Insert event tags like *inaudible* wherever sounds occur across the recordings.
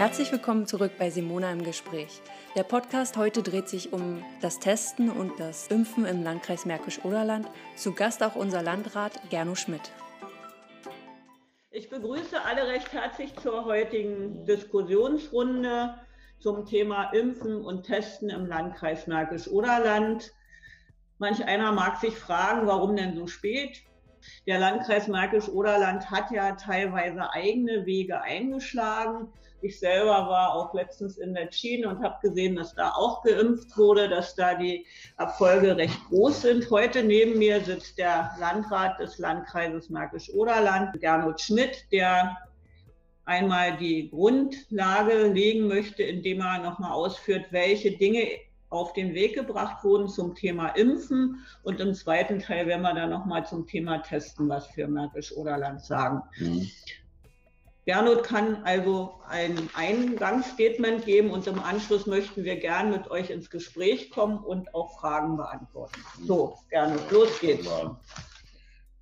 Herzlich willkommen zurück bei Simona im Gespräch. Der Podcast heute dreht sich um das Testen und das Impfen im Landkreis Märkisch-Oderland. Zu Gast auch unser Landrat Gerno Schmidt. Ich begrüße alle recht herzlich zur heutigen Diskussionsrunde zum Thema Impfen und Testen im Landkreis Märkisch-Oderland. Manch einer mag sich fragen, warum denn so spät? Der Landkreis Märkisch-Oderland hat ja teilweise eigene Wege eingeschlagen. Ich selber war auch letztens in der China und habe gesehen, dass da auch geimpft wurde, dass da die Erfolge recht groß sind. Heute neben mir sitzt der Landrat des Landkreises Märkisch-Oderland, Gernot Schmidt, der einmal die Grundlage legen möchte, indem er nochmal ausführt, welche Dinge auf den Weg gebracht wurden zum Thema Impfen. Und im zweiten Teil werden wir dann nochmal zum Thema Testen was für Märkisch-Oderland sagen. Mhm. Gernot kann also ein Eingangsstatement geben und im Anschluss möchten wir gern mit euch ins Gespräch kommen und auch Fragen beantworten. So, Gernot, los geht's.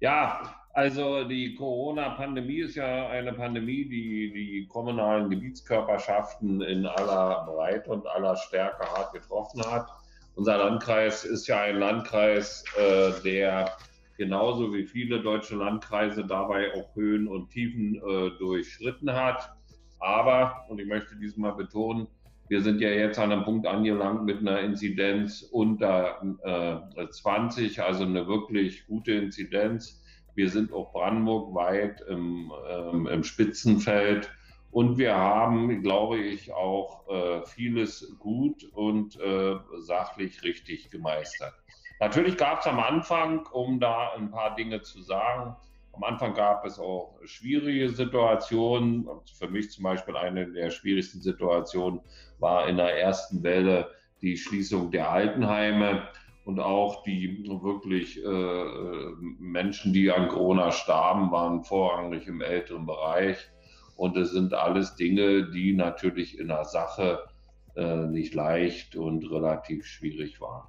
Ja, also die Corona-Pandemie ist ja eine Pandemie, die die kommunalen Gebietskörperschaften in aller Breite und aller Stärke hart getroffen hat. Unser Landkreis ist ja ein Landkreis, äh, der genauso wie viele deutsche Landkreise dabei auch Höhen und Tiefen äh, durchschritten hat. Aber, und ich möchte diesmal betonen, wir sind ja jetzt an einem Punkt angelangt mit einer Inzidenz unter äh, 20, also eine wirklich gute Inzidenz. Wir sind auch Brandenburg weit im, ähm, im Spitzenfeld. Und wir haben, glaube ich, auch äh, vieles gut und äh, sachlich richtig gemeistert. Natürlich gab es am Anfang, um da ein paar Dinge zu sagen, am Anfang gab es auch schwierige Situationen. Für mich zum Beispiel eine der schwierigsten Situationen war in der ersten Welle die Schließung der Altenheime und auch die wirklich äh, Menschen, die an Corona starben, waren vorrangig im älteren Bereich. Und es sind alles Dinge, die natürlich in der Sache äh, nicht leicht und relativ schwierig waren.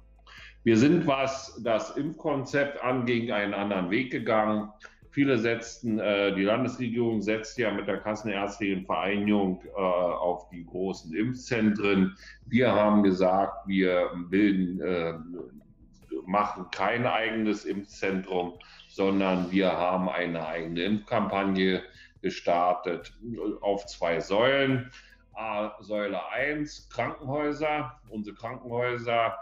Wir sind, was das Impfkonzept anging, einen anderen Weg gegangen. Viele setzten, äh, die Landesregierung setzt ja mit der Kassenärztlichen Vereinigung äh, auf die großen Impfzentren. Wir haben gesagt, wir bilden äh, machen kein eigenes Impfzentrum, sondern wir haben eine eigene Impfkampagne gestartet auf zwei Säulen. Säule 1, Krankenhäuser. Unsere Krankenhäuser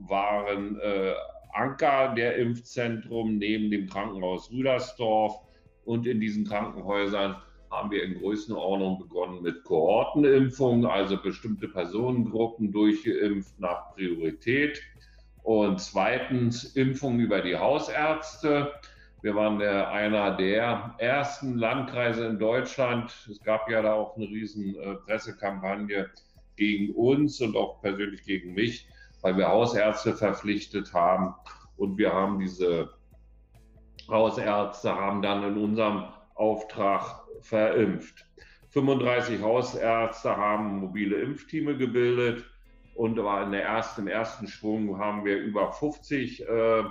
waren äh, Anker der Impfzentrum neben dem Krankenhaus Rüdersdorf. Und in diesen Krankenhäusern haben wir in Größenordnung begonnen mit Kohortenimpfungen, also bestimmte Personengruppen durchgeimpft nach Priorität. Und zweitens Impfung über die Hausärzte. Wir waren der, einer der ersten Landkreise in Deutschland. Es gab ja da auch eine riesen äh, Pressekampagne gegen uns und auch persönlich gegen mich, weil wir Hausärzte verpflichtet haben. Und wir haben diese Hausärzte haben dann in unserem Auftrag verimpft. 35 Hausärzte haben mobile Impfteame gebildet und in der ersten, im ersten Schwung haben wir über 50 äh,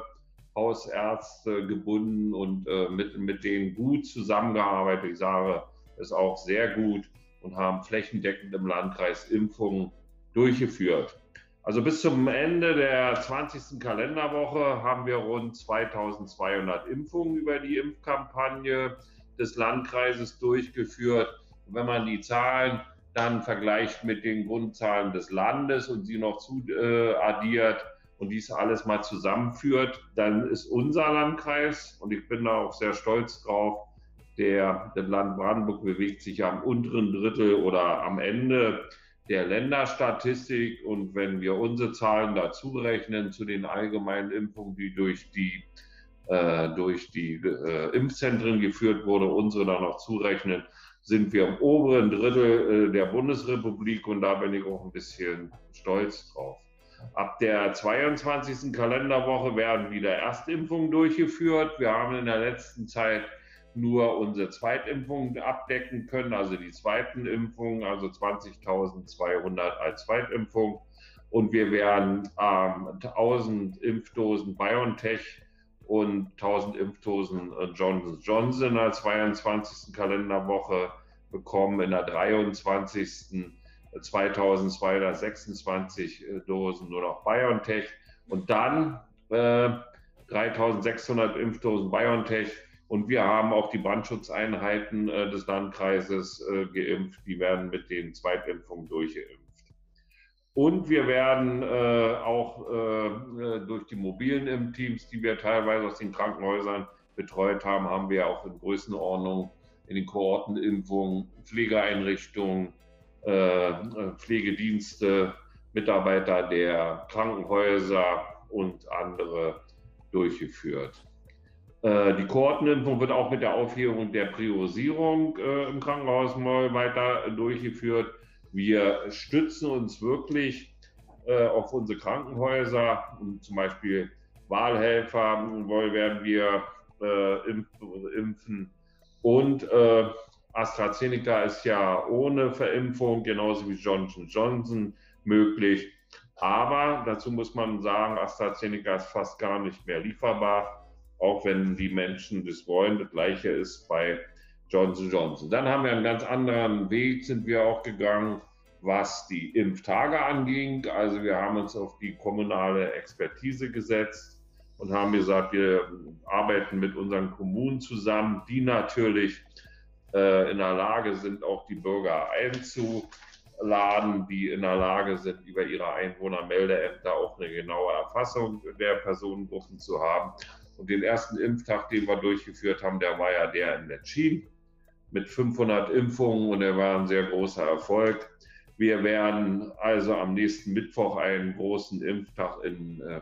Hausärzte gebunden und äh, mit, mit denen gut zusammengearbeitet. Ich sage es auch sehr gut und haben flächendeckend im Landkreis Impfungen durchgeführt. Also bis zum Ende der 20. Kalenderwoche haben wir rund 2200 Impfungen über die Impfkampagne des Landkreises durchgeführt. Und wenn man die Zahlen dann vergleicht mit den Grundzahlen des Landes und sie noch zu äh, addiert und dies alles mal zusammenführt, dann ist unser Landkreis, und ich bin da auch sehr stolz drauf, der, der Land Brandenburg bewegt sich am unteren Drittel oder am Ende der Länderstatistik. Und wenn wir unsere Zahlen dazu rechnen zu den allgemeinen Impfungen, die durch die, äh, durch die äh, Impfzentren geführt wurde, unsere dann noch zurechnen, sind wir im oberen Drittel äh, der Bundesrepublik und da bin ich auch ein bisschen stolz drauf. Ab der 22. Kalenderwoche werden wieder Erstimpfungen durchgeführt. Wir haben in der letzten Zeit nur unsere Zweitimpfungen abdecken können, also die zweiten Impfungen, also 20.200 als Zweitimpfung. Und wir werden ähm, 1000 Impfdosen BioNTech und 1000 Impfdosen äh, Johnson Johnson als 22. Kalenderwoche bekommen in der 23. 2226 äh, Dosen nur noch BioNTech und dann äh, 3600 Impfdosen BioNTech und wir haben auch die Brandschutzeinheiten äh, des Landkreises äh, geimpft. Die werden mit den Zweitimpfungen durchgeimpft. Und wir werden äh, auch äh, durch die mobilen Impfteams, die wir teilweise aus den Krankenhäusern betreut haben, haben wir auch in Größenordnung in den Kohortenimpfungen, Pflegeeinrichtungen, äh, Pflegedienste, Mitarbeiter der Krankenhäuser und andere durchgeführt. Äh, die Kohortenimpfung wird auch mit der Aufhebung der Priorisierung äh, im Krankenhaus mal weiter durchgeführt. Wir stützen uns wirklich auf unsere Krankenhäuser, zum Beispiel Wahlhelfer werden wir impfen und AstraZeneca ist ja ohne Verimpfung, genauso wie Johnson Johnson möglich. Aber dazu muss man sagen, AstraZeneca ist fast gar nicht mehr lieferbar, auch wenn die Menschen das wollen. Das gleiche ist bei Johnson Johnson. Dann haben wir einen ganz anderen Weg, sind wir auch gegangen, was die Impftage anging. Also wir haben uns auf die kommunale Expertise gesetzt und haben gesagt, wir arbeiten mit unseren Kommunen zusammen, die natürlich äh, in der Lage sind, auch die Bürger einzuladen, die in der Lage sind, über ihre Einwohnermeldeämter auch eine genaue Erfassung der Personengruppen zu haben. Und den ersten Impftag, den wir durchgeführt haben, der war ja der in Letschin mit 500 Impfungen und der war ein sehr großer Erfolg. Wir werden also am nächsten Mittwoch einen großen Impftag in äh,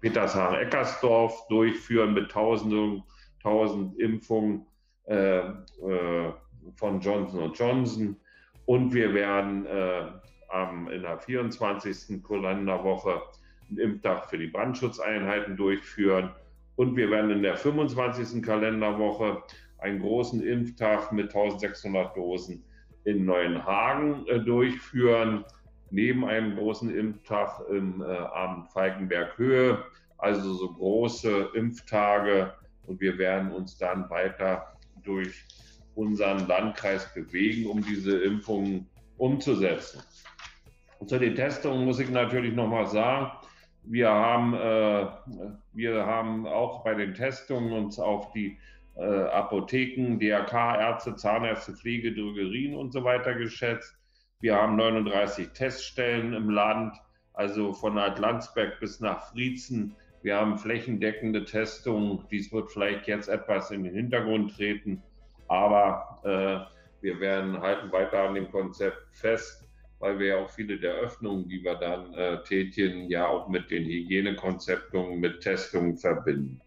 Petershagen-Eckersdorf durchführen mit tausenden, tausend Impfungen äh, äh, von Johnson Johnson. Und wir werden äh, am, in der 24. Kalenderwoche einen Impftag für die Brandschutzeinheiten durchführen. Und wir werden in der 25. Kalenderwoche einen großen Impftag mit 1600 Dosen in Neuenhagen äh, durchführen, neben einem großen Impftag im äh, Abend Falkenberg Höhe. Also so große Impftage. Und wir werden uns dann weiter durch unseren Landkreis bewegen, um diese Impfungen umzusetzen. Und zu den Testungen muss ich natürlich noch mal sagen, wir haben, äh, wir haben auch bei den Testungen uns auf die äh, Apotheken, DRK, Ärzte, Zahnärzte, Pflege, Drogerien und so weiter geschätzt. Wir haben 39 Teststellen im Land, also von Atlantsberg bis nach Friezen wir haben flächendeckende Testungen. Dies wird vielleicht jetzt etwas in den Hintergrund treten, aber äh, wir werden halten weiter an dem Konzept fest, weil wir ja auch viele der Öffnungen, die wir dann äh, tätigen, ja auch mit den Hygienekonzepten, mit Testungen verbinden.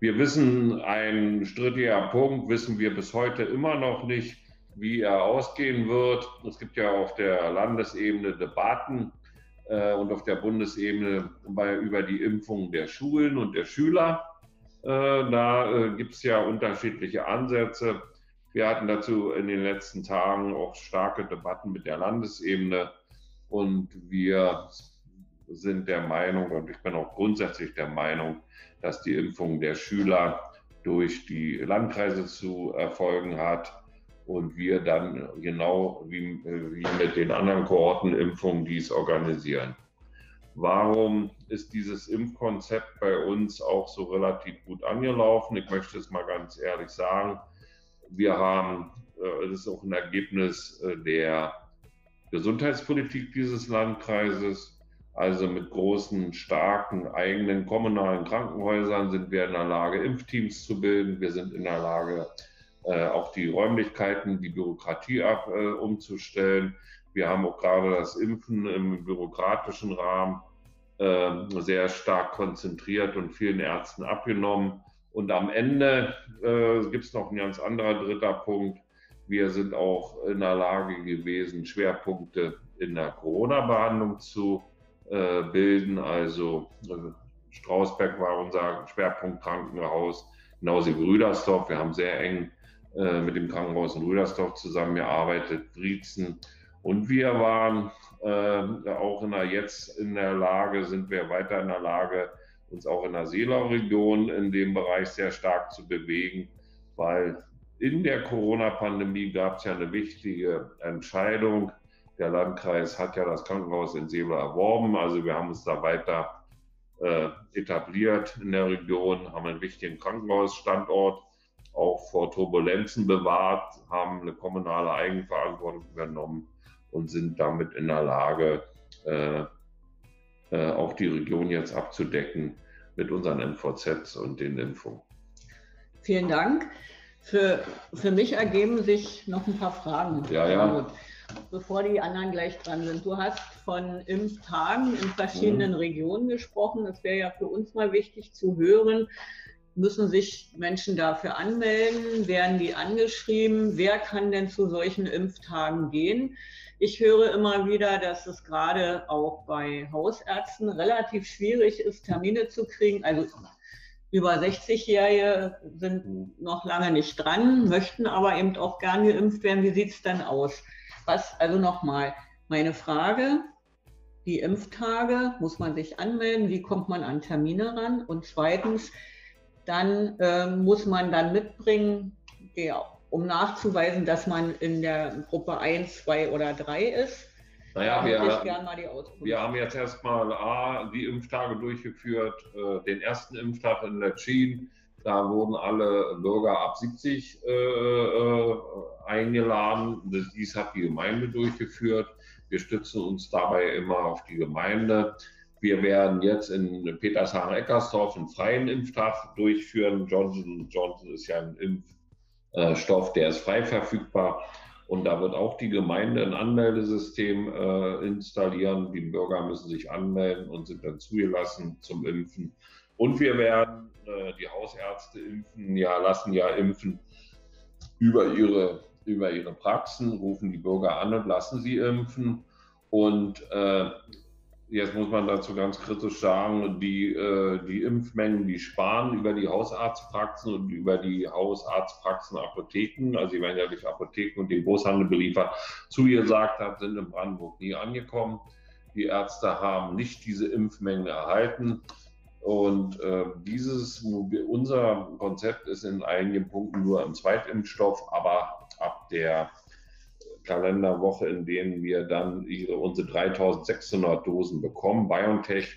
Wir wissen, ein strittiger Punkt wissen wir bis heute immer noch nicht, wie er ausgehen wird. Es gibt ja auf der Landesebene Debatten äh, und auf der Bundesebene bei, über die Impfung der Schulen und der Schüler. Äh, da äh, gibt es ja unterschiedliche Ansätze. Wir hatten dazu in den letzten Tagen auch starke Debatten mit der Landesebene und wir sind der Meinung und ich bin auch grundsätzlich der Meinung, dass die Impfung der Schüler durch die Landkreise zu erfolgen hat und wir dann genau wie, wie mit den anderen Kohortenimpfungen dies organisieren. Warum ist dieses Impfkonzept bei uns auch so relativ gut angelaufen? Ich möchte es mal ganz ehrlich sagen. Wir haben, äh, das ist auch ein Ergebnis äh, der Gesundheitspolitik dieses Landkreises. Also mit großen, starken eigenen kommunalen Krankenhäusern sind wir in der Lage, Impfteams zu bilden. Wir sind in der Lage, äh, auch die Räumlichkeiten, die Bürokratie ab, äh, umzustellen. Wir haben auch gerade das Impfen im bürokratischen Rahmen äh, sehr stark konzentriert und vielen Ärzten abgenommen. Und am Ende äh, gibt es noch ein ganz anderer dritter Punkt. Wir sind auch in der Lage gewesen, Schwerpunkte in der Corona-Behandlung zu äh, bilden. Also äh, Strausberg war unser Schwerpunkt Krankenhaus, genauso wie Rüdersdorf. Wir haben sehr eng äh, mit dem Krankenhaus in Rüdersdorf zusammengearbeitet, Brietzen. Und wir waren äh, auch in der, jetzt in der Lage, sind wir weiter in der Lage, uns auch in der Seelau-Region in dem Bereich sehr stark zu bewegen, weil In der Corona-Pandemie gab es ja eine wichtige Entscheidung. Der Landkreis hat ja das Krankenhaus in Sebel erworben. Also wir haben uns da weiter äh, etabliert in der Region, haben einen wichtigen Krankenhausstandort auch vor Turbulenzen bewahrt, haben eine kommunale Eigenverantwortung übernommen und sind damit in der Lage, äh, äh, auch die Region jetzt abzudecken mit unseren MVZs und den Impfungen. Vielen Dank. Für, für mich ergeben sich noch ein paar Fragen. Ja, ja. Bevor die anderen gleich dran sind. Du hast von Impftagen in verschiedenen mhm. Regionen gesprochen. Das wäre ja für uns mal wichtig zu hören. Müssen sich Menschen dafür anmelden? Werden die angeschrieben? Wer kann denn zu solchen Impftagen gehen? Ich höre immer wieder, dass es gerade auch bei Hausärzten relativ schwierig ist, Termine zu kriegen. Also über 60-Jährige sind noch lange nicht dran, möchten aber eben auch gern geimpft werden. Wie sieht es dann aus? Was, also nochmal, meine Frage, die Impftage, muss man sich anmelden? Wie kommt man an Termine ran? Und zweitens, dann äh, muss man dann mitbringen, ja, um nachzuweisen, dass man in der Gruppe 1, 2 oder 3 ist. Naja, wir, wir haben jetzt erstmal A, die Impftage durchgeführt, äh, den ersten Impftag in Letschin. Da wurden alle Bürger ab 70 äh, äh, eingeladen. Dies hat die Gemeinde durchgeführt. Wir stützen uns dabei immer auf die Gemeinde. Wir werden jetzt in Petershagen-Eckersdorf einen freien Impftag durchführen. Johnson Johnson ist ja ein Impfstoff, der ist frei verfügbar. Und da wird auch die Gemeinde ein Anmeldesystem äh, installieren. Die Bürger müssen sich anmelden und sind dann zugelassen zum Impfen. Und wir werden äh, die Hausärzte impfen, ja, lassen ja impfen über ihre, über ihre Praxen, rufen die Bürger an und lassen sie impfen. Und äh, Jetzt muss man dazu ganz kritisch sagen, die, äh, die Impfmengen, die sparen über die Hausarztpraxen und über die Hausarztpraxen Apotheken, also die werden ja durch Apotheken und den Großhandel beliefert, zugesagt hat, sind in Brandenburg nie angekommen. Die Ärzte haben nicht diese Impfmengen erhalten. Und äh, dieses, unser Konzept ist in einigen Punkten nur im Zweitimpfstoff, aber ab der Kalenderwoche, in denen wir dann unsere 3600 Dosen bekommen. BioNTech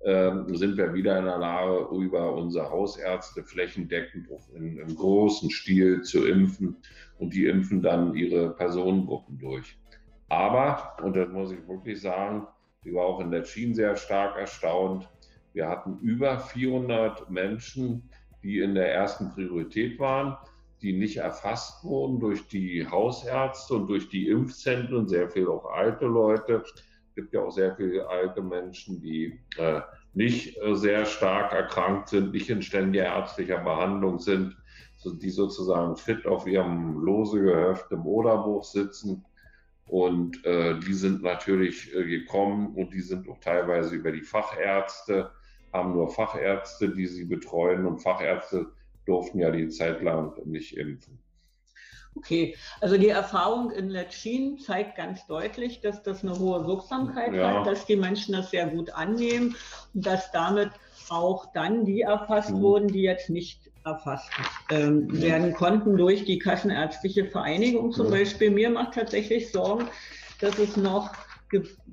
äh, sind wir wieder in der Lage, über unsere Hausärzte flächendeckend in, im großen Stil zu impfen und die impfen dann ihre Personengruppen durch. Aber, und das muss ich wirklich sagen, ich war auch in der Schiene sehr stark erstaunt, wir hatten über 400 Menschen, die in der ersten Priorität waren die nicht erfasst wurden durch die Hausärzte und durch die Impfzentren, sehr viel auch alte Leute. Es gibt ja auch sehr viele alte Menschen, die äh, nicht äh, sehr stark erkrankt sind, nicht in ständiger ärztlicher Behandlung sind, die sozusagen fit auf ihrem lose Gehöft im Oderbuch sitzen. Und äh, die sind natürlich äh, gekommen und die sind auch teilweise über die Fachärzte, haben nur Fachärzte, die sie betreuen und Fachärzte durften ja die Zeit lang nicht impfen. Okay, also die Erfahrung in Letschin zeigt ganz deutlich, dass das eine hohe Wirksamkeit ja. hat, dass die Menschen das sehr gut annehmen und dass damit auch dann die erfasst mhm. wurden, die jetzt nicht erfasst ähm, ja. werden konnten durch die Kassenärztliche Vereinigung zum ja. Beispiel. Mir macht tatsächlich Sorgen, dass es noch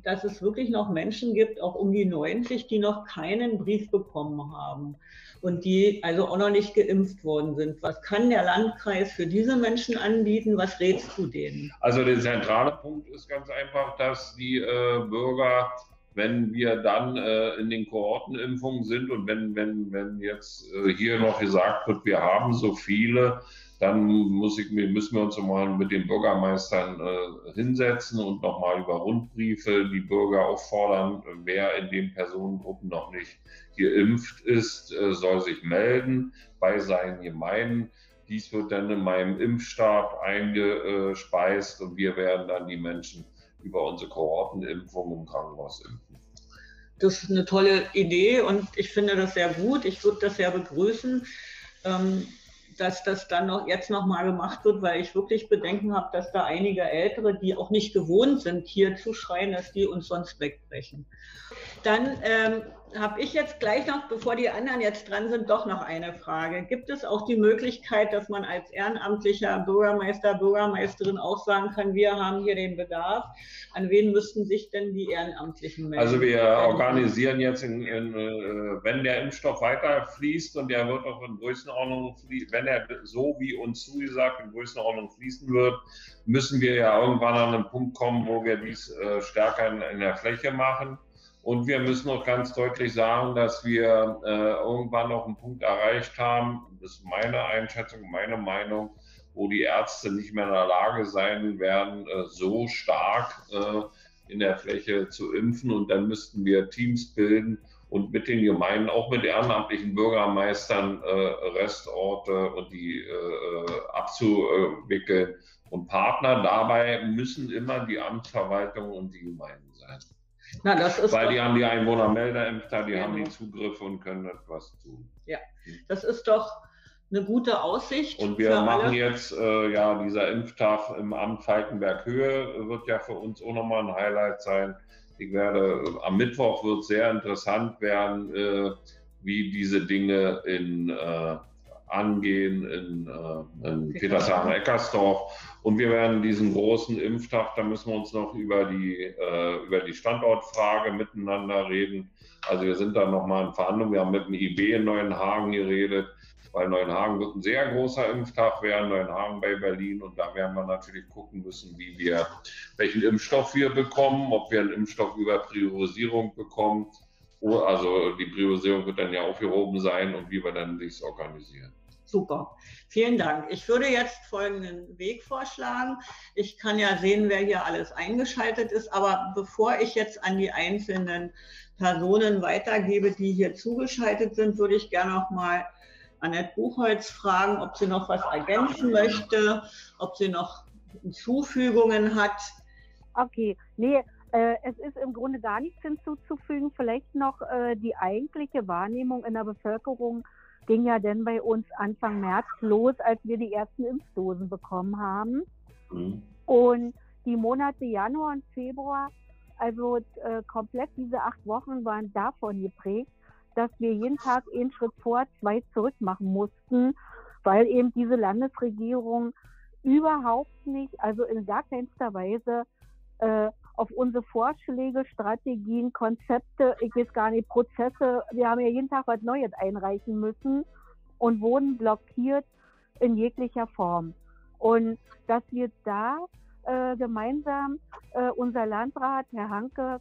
dass es wirklich noch Menschen gibt, auch um die 90, die noch keinen Brief bekommen haben und die also auch noch nicht geimpft worden sind. Was kann der Landkreis für diese Menschen anbieten? Was rätst du denen? Also der zentrale Punkt ist ganz einfach, dass die äh, Bürger, wenn wir dann äh, in den Kohortenimpfungen sind und wenn, wenn, wenn jetzt äh, hier noch gesagt wird, wir haben so viele, dann ich, müssen wir uns mal mit den Bürgermeistern äh, hinsetzen und nochmal über Rundbriefe die Bürger auffordern, wer in den Personengruppen noch nicht geimpft ist, äh, soll sich melden bei seinen Gemeinden. Dies wird dann in meinem Impfstab eingespeist und wir werden dann die Menschen über unsere Kohortenimpfung im Krankenhaus impfen. Das ist eine tolle Idee und ich finde das sehr gut. Ich würde das sehr begrüßen. Ähm, dass das dann noch jetzt noch mal gemacht wird, weil ich wirklich Bedenken habe, dass da einige Ältere, die auch nicht gewohnt sind, hier zu schreien, dass die uns sonst wegbrechen. Dann ähm, habe ich jetzt gleich noch, bevor die anderen jetzt dran sind, doch noch eine Frage. Gibt es auch die Möglichkeit, dass man als ehrenamtlicher Bürgermeister, Bürgermeisterin auch sagen kann, wir haben hier den Bedarf? An wen müssten sich denn die Ehrenamtlichen melden? Also wir organisieren jetzt, in, in, äh, wenn der Impfstoff weiter fließt und der wird auch in Größenordnung, wenn er so wie uns zugesagt in Größenordnung fließen wird, müssen wir ja irgendwann an einen Punkt kommen, wo wir dies äh, stärker in, in der Fläche machen. Und wir müssen auch ganz deutlich sagen, dass wir äh, irgendwann noch einen Punkt erreicht haben, das ist meine Einschätzung, meine Meinung, wo die Ärzte nicht mehr in der Lage sein werden, äh, so stark äh, in der Fläche zu impfen. Und dann müssten wir Teams bilden und mit den Gemeinden, auch mit ehrenamtlichen Bürgermeistern, äh, Restorte und die äh, abzuwickeln. Und Partner dabei müssen immer die Amtsverwaltung und die Gemeinden sein. Na, das ist Weil die haben die Einwohnermeldeämter, die genau. haben die Zugriffe und können etwas tun. Ja, das ist doch eine gute Aussicht. Und wir machen alle. jetzt, äh, ja, dieser Impftag im Amt Falkenberg-Höhe wird ja für uns auch nochmal ein Highlight sein. Ich werde, am Mittwoch wird sehr interessant werden, äh, wie diese Dinge in äh, angehen in, äh, in Petershagen-Eckersdorf. Und wir werden diesen großen Impftag, da müssen wir uns noch über die, äh, über die Standortfrage miteinander reden. Also wir sind da nochmal in Verhandlungen. Wir haben mit dem IB in Neuenhagen geredet, weil Neuenhagen wird ein sehr großer Impftag werden, Neuenhagen bei Berlin. Und da werden wir natürlich gucken müssen, wie wir, welchen Impfstoff wir bekommen, ob wir einen Impfstoff über Priorisierung bekommen. Also die Priorisierung wird dann ja aufgehoben sein und wie wir dann dies organisieren. Super, vielen Dank. Ich würde jetzt folgenden Weg vorschlagen. Ich kann ja sehen, wer hier alles eingeschaltet ist, aber bevor ich jetzt an die einzelnen Personen weitergebe, die hier zugeschaltet sind, würde ich gerne noch mal Annette Buchholz fragen, ob sie noch was ergänzen möchte, ob sie noch Hinzufügungen hat. Okay, nee, äh, es ist im Grunde gar nichts hinzuzufügen. Vielleicht noch äh, die eigentliche Wahrnehmung in der Bevölkerung ging ja dann bei uns Anfang März los, als wir die ersten Impfdosen bekommen haben. Mhm. Und die Monate Januar und Februar, also äh, komplett diese acht Wochen waren davon geprägt, dass wir jeden Tag einen Schritt vor, zwei zurück machen mussten, weil eben diese Landesregierung überhaupt nicht, also in gar keinster Weise äh, auf unsere Vorschläge, Strategien, Konzepte, ich weiß gar nicht, Prozesse, wir haben ja jeden Tag was Neues einreichen müssen und wurden blockiert in jeglicher Form. Und dass wir da äh, gemeinsam äh, unser Landrat, Herr Hanke,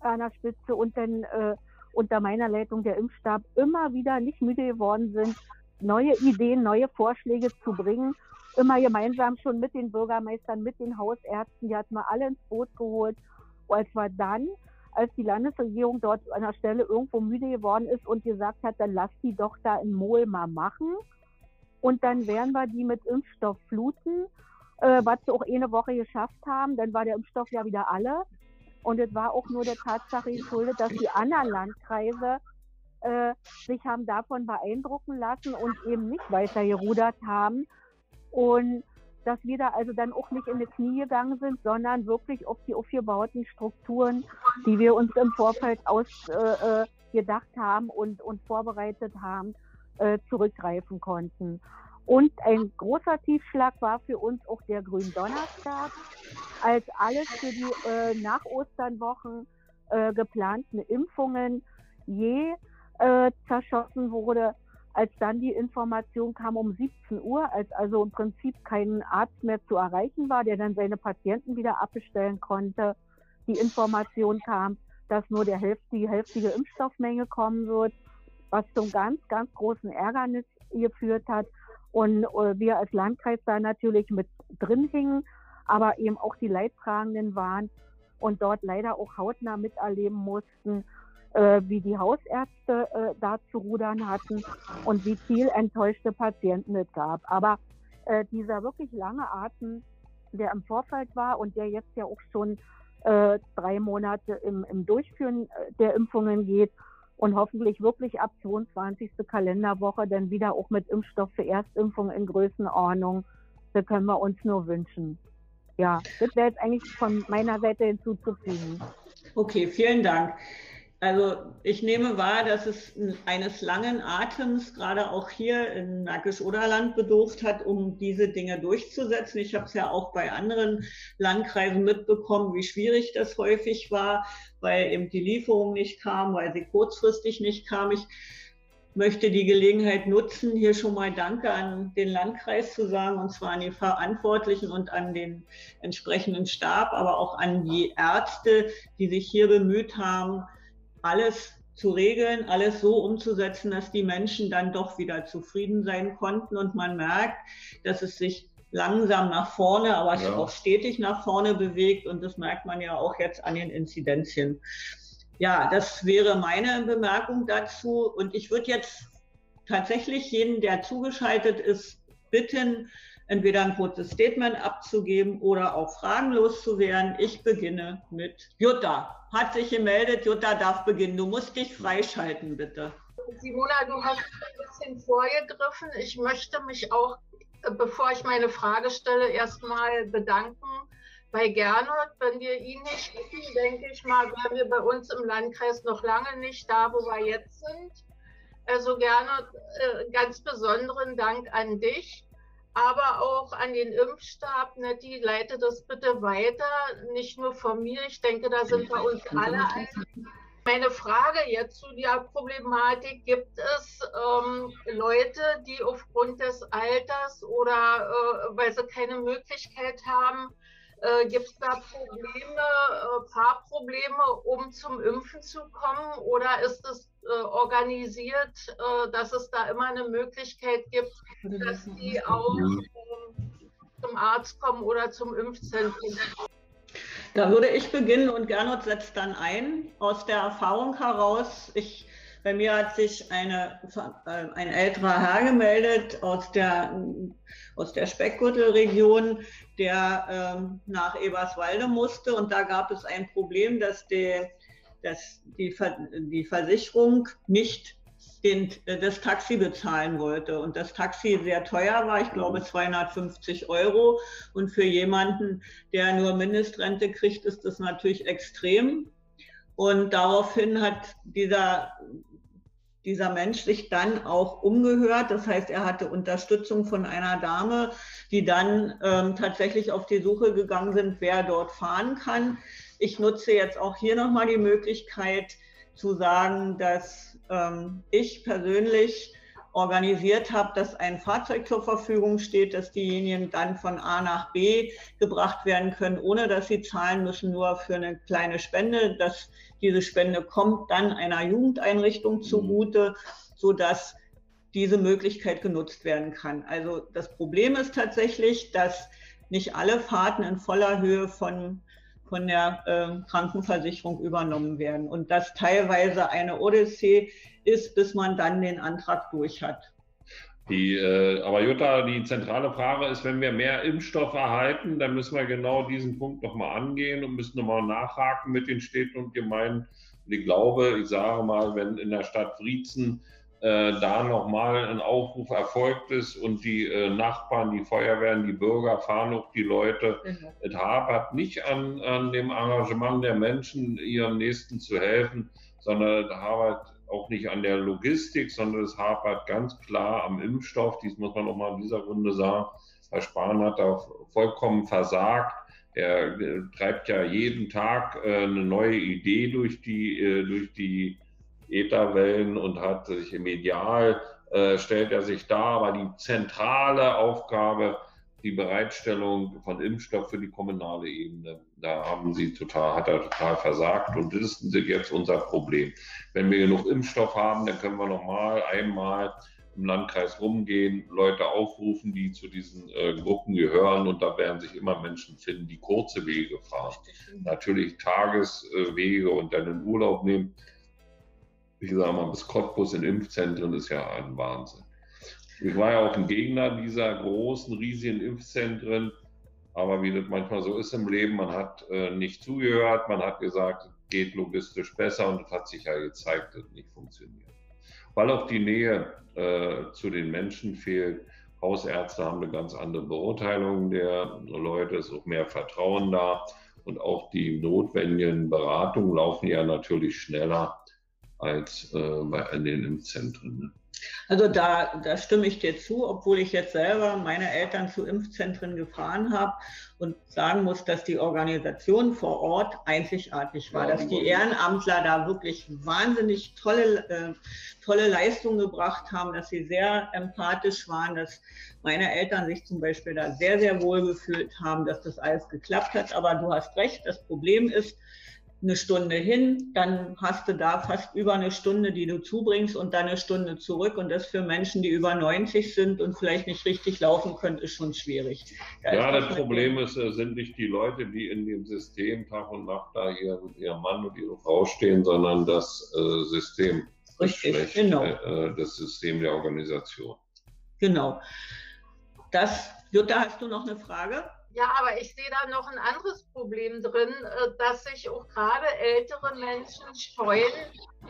an der Spitze und dann äh, unter meiner Leitung der Impfstab immer wieder nicht müde geworden sind, neue Ideen, neue Vorschläge zu bringen immer gemeinsam schon mit den Bürgermeistern, mit den Hausärzten, die hatten wir alle ins Boot geholt. Und als wir dann, als die Landesregierung dort an der Stelle irgendwo müde geworden ist und gesagt hat, dann lass die doch da in Mol mal machen. Und dann werden wir die mit Impfstoff fluten, äh, was sie auch eine Woche geschafft haben. Dann war der Impfstoff ja wieder alle. Und es war auch nur der Tatsache geschuldet, dass die anderen Landkreise äh, sich haben davon beeindrucken lassen und eben nicht weiter gerudert haben. Und dass wir da also dann auch nicht in die Knie gegangen sind, sondern wirklich auf die aufgebauten Strukturen, die wir uns im Vorfeld ausgedacht äh, äh haben und, und vorbereitet haben, äh, zurückgreifen konnten. Und ein großer Tiefschlag war für uns auch der Gründonnerstag, als alles für die äh, nach Osternwochen äh, geplanten Impfungen je äh, zerschossen wurde als dann die Information kam um 17 Uhr, als also im Prinzip kein Arzt mehr zu erreichen war, der dann seine Patienten wieder abbestellen konnte, die Information kam, dass nur der Hälfte, die hälftige Impfstoffmenge kommen wird, was zum ganz, ganz großen Ärgernis geführt hat. Und äh, wir als Landkreis da natürlich mit drin hingen, aber eben auch die Leidtragenden waren und dort leider auch hautnah miterleben mussten, äh, wie die Hausärzte äh, da zu rudern hatten und wie viel enttäuschte Patienten es gab. Aber äh, dieser wirklich lange Atem, der im Vorfeld war und der jetzt ja auch schon äh, drei Monate im, im Durchführen äh, der Impfungen geht und hoffentlich wirklich ab 22. Kalenderwoche dann wieder auch mit Impfstoff für Erstimpfung in Größenordnung, das können wir uns nur wünschen. Ja, das wäre jetzt eigentlich von meiner Seite hinzuzufügen. Okay, vielen Dank. Also ich nehme wahr, dass es eines langen Atems gerade auch hier in Märkisch-Oderland bedurft hat, um diese Dinge durchzusetzen. Ich habe es ja auch bei anderen Landkreisen mitbekommen, wie schwierig das häufig war, weil eben die Lieferung nicht kam, weil sie kurzfristig nicht kam. Ich möchte die Gelegenheit nutzen, hier schon mal Danke an den Landkreis zu sagen, und zwar an die Verantwortlichen und an den entsprechenden Stab, aber auch an die Ärzte, die sich hier bemüht haben, alles zu regeln, alles so umzusetzen, dass die Menschen dann doch wieder zufrieden sein konnten. Und man merkt, dass es sich langsam nach vorne, aber ja. auch stetig nach vorne bewegt. Und das merkt man ja auch jetzt an den Inzidenzien. Ja, das wäre meine Bemerkung dazu. Und ich würde jetzt tatsächlich jeden, der zugeschaltet ist, bitten, entweder ein kurzes Statement abzugeben oder auch Fragen loszuwerden. Ich beginne mit Jutta. Hat sich gemeldet, Jutta darf beginnen. Du musst dich freischalten, bitte. Simona, du hast ein bisschen vorgegriffen. Ich möchte mich auch, bevor ich meine Frage stelle, erstmal bedanken bei Gernot. Wenn wir ihn nicht hätten, denke ich mal, wären wir bei uns im Landkreis noch lange nicht da, wo wir jetzt sind. Also Gernot, äh, ganz besonderen Dank an dich aber auch an den Impfstab. Nettie, leite das bitte weiter, nicht nur von mir. Ich denke, da sind wir uns alle ein. Meine Frage jetzt zu der Problematik, gibt es ähm, Leute, die aufgrund des Alters oder äh, weil sie keine Möglichkeit haben, äh, gibt es da Probleme, äh, Fahrprobleme, um zum Impfen zu kommen? Oder ist es äh, organisiert, äh, dass es da immer eine Möglichkeit gibt, dass die auch äh, zum Arzt kommen oder zum Impfzentrum? Da würde ich beginnen und Gernot setzt dann ein. Aus der Erfahrung heraus, ich, bei mir hat sich eine, äh, ein älterer Herr gemeldet aus der, aus der Speckgürtelregion, der ähm, nach Eberswalde musste. Und da gab es ein Problem, dass, die, dass die, die Versicherung nicht den, das Taxi bezahlen wollte und das Taxi sehr teuer war, ich glaube 250 Euro. Und für jemanden, der nur Mindestrente kriegt, ist das natürlich extrem. Und daraufhin hat dieser dieser Mensch sich dann auch umgehört. Das heißt, er hatte Unterstützung von einer Dame, die dann ähm, tatsächlich auf die Suche gegangen sind, wer dort fahren kann. Ich nutze jetzt auch hier nochmal die Möglichkeit zu sagen, dass ähm, ich persönlich organisiert habe, dass ein Fahrzeug zur Verfügung steht, dass diejenigen dann von A nach B gebracht werden können, ohne dass sie zahlen müssen, nur für eine kleine Spende. Dass diese Spende kommt dann einer Jugendeinrichtung mhm. zugute, sodass diese Möglichkeit genutzt werden kann. Also das Problem ist tatsächlich, dass nicht alle Fahrten in voller Höhe von von der äh, Krankenversicherung übernommen werden und das teilweise eine Odyssee ist, bis man dann den Antrag durch hat. Die, äh, aber Jutta, die zentrale Frage ist, wenn wir mehr Impfstoff erhalten, dann müssen wir genau diesen Punkt nochmal angehen und müssen nochmal nachhaken mit den Städten und Gemeinden. Und ich glaube, ich sage mal, wenn in der Stadt Friezen äh, da nochmal ein Aufruf erfolgt ist und die äh, Nachbarn, die Feuerwehren, die Bürger fahren auch die Leute. Mhm. Es hapert nicht an, an dem Engagement der Menschen, ihrem Nächsten zu helfen, sondern es hapert auch nicht an der Logistik, sondern es hapert ganz klar am Impfstoff. Dies muss man auch mal in dieser Runde sagen. Herr Spahn hat da vollkommen versagt. Er äh, treibt ja jeden Tag äh, eine neue Idee durch die, äh, durch die Ätherwellen und hat sich im äh, stellt er sich dar, aber die zentrale Aufgabe, die Bereitstellung von Impfstoff für die kommunale Ebene, da haben sie total, hat er total versagt und das ist jetzt unser Problem. Wenn wir genug Impfstoff haben, dann können wir nochmal einmal im Landkreis rumgehen, Leute aufrufen, die zu diesen äh, Gruppen gehören und da werden sich immer Menschen finden, die kurze Wege fahren. Natürlich Tageswege und dann in Urlaub nehmen ich sage mal, bis Cottbus in Impfzentren ist ja ein Wahnsinn. Ich war ja auch ein Gegner dieser großen, riesigen Impfzentren, aber wie das manchmal so ist im Leben, man hat äh, nicht zugehört, man hat gesagt, es geht logistisch besser und es hat sich ja gezeigt, dass nicht funktioniert. Weil auch die Nähe äh, zu den Menschen fehlt. Hausärzte haben eine ganz andere Beurteilung der Leute, es ist auch mehr Vertrauen da und auch die notwendigen Beratungen laufen ja natürlich schneller als äh, bei, den Impfzentren. Ne? Also da, da stimme ich dir zu, obwohl ich jetzt selber meine Eltern zu Impfzentren gefahren habe und sagen muss, dass die Organisation vor Ort einzigartig war, dass die Ehrenamtler da wirklich wahnsinnig tolle, äh, tolle Leistungen gebracht haben, dass sie sehr empathisch waren, dass meine Eltern sich zum Beispiel da sehr, sehr wohl gefühlt haben, dass das alles geklappt hat. Aber du hast recht, das Problem ist, eine Stunde hin, dann hast du da fast über eine Stunde, die du zubringst und dann eine Stunde zurück. Und das für Menschen, die über 90 sind und vielleicht nicht richtig laufen können, ist schon schwierig. Da ja, das Problem ist, äh, sind nicht die Leute, die in dem System Tag und Nacht da hier mit ihrem Mann und ihrer Frau stehen, sondern das äh, System. Richtig, schlecht, genau. Äh, das System der Organisation. Genau. Das, Jutta, hast du noch eine Frage? Ja, aber ich sehe da noch ein anderes Problem drin, äh, dass sich auch gerade ältere Menschen scheuen,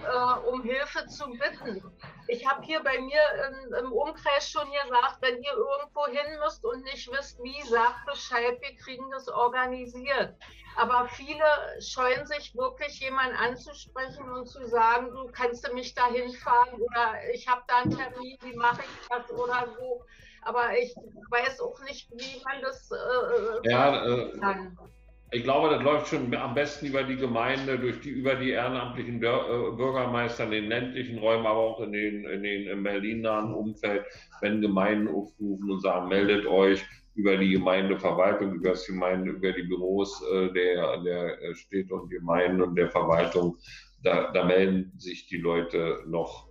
äh, um Hilfe zu bitten. Ich habe hier bei mir im Umkreis schon gesagt, wenn ihr irgendwo hin müsst und nicht wisst, wie, sagt Bescheid, wir kriegen das organisiert. Aber viele scheuen sich wirklich, jemanden anzusprechen und zu sagen, du kannst du mich da hinfahren oder ich habe da einen Termin, wie mache ich das oder so aber ich weiß auch nicht, wie man das äh, ja, äh, kann. Ich glaube, das läuft schon am besten über die Gemeinde, durch die, über die ehrenamtlichen äh, Bürgermeister in den ländlichen Räumen, aber auch in den, in den im Berlin-nahen Umfeld, wenn Gemeinden aufrufen und sagen, meldet euch über die Gemeindeverwaltung, über das Gemeinde, über die Büros äh, der, der Städte und Gemeinden und der Verwaltung. Da, da melden sich die Leute noch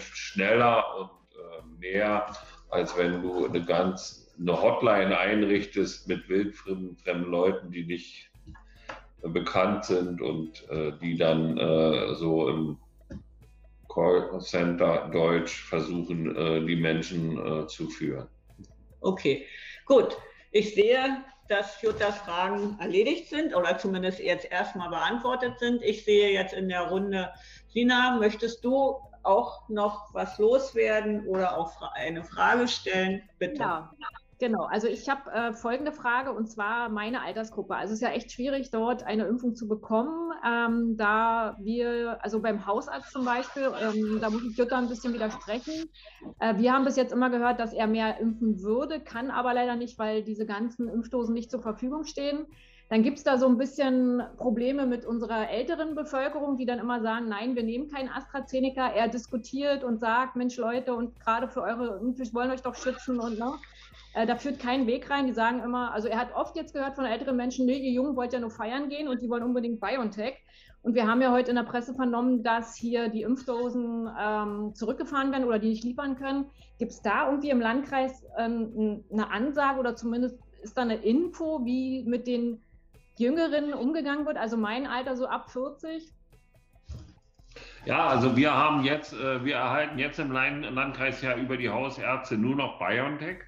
schneller und äh, mehr als wenn du eine ganz eine Hotline einrichtest mit wildfremden fremden Leuten, die nicht bekannt sind und äh, die dann äh, so im Callcenter Deutsch versuchen, äh, die Menschen äh, zu führen. Okay, gut. Ich sehe, dass Juttas Fragen erledigt sind oder zumindest jetzt erstmal beantwortet sind. Ich sehe jetzt in der Runde, Sina, möchtest du auch noch was loswerden oder auch eine Frage stellen? Bitte. Ja. Genau, also ich habe äh, folgende Frage und zwar meine Altersgruppe. Also es ist ja echt schwierig, dort eine Impfung zu bekommen, ähm, da wir, also beim Hausarzt zum Beispiel, ähm, da muss ich Jutta ein bisschen widersprechen. Äh, wir haben bis jetzt immer gehört, dass er mehr impfen würde, kann aber leider nicht, weil diese ganzen Impfdosen nicht zur Verfügung stehen. Dann gibt es da so ein bisschen Probleme mit unserer älteren Bevölkerung, die dann immer sagen, nein, wir nehmen keinen AstraZeneca. Er diskutiert und sagt, Mensch Leute, und gerade für eure, wir wollen euch doch schützen und ne, äh, da führt kein Weg rein. Die sagen immer, also er hat oft jetzt gehört von älteren Menschen, nee, ihr Jungen wollt ja nur feiern gehen und die wollen unbedingt BioNTech. Und wir haben ja heute in der Presse vernommen, dass hier die Impfdosen ähm, zurückgefahren werden oder die nicht liefern können. Gibt es da irgendwie im Landkreis ähm, eine Ansage oder zumindest ist da eine Info, wie mit den Jüngeren umgegangen wird, also mein Alter so ab 40? Ja, also wir haben jetzt, äh, wir erhalten jetzt im Landkreis ja über die Hausärzte nur noch BioNTech.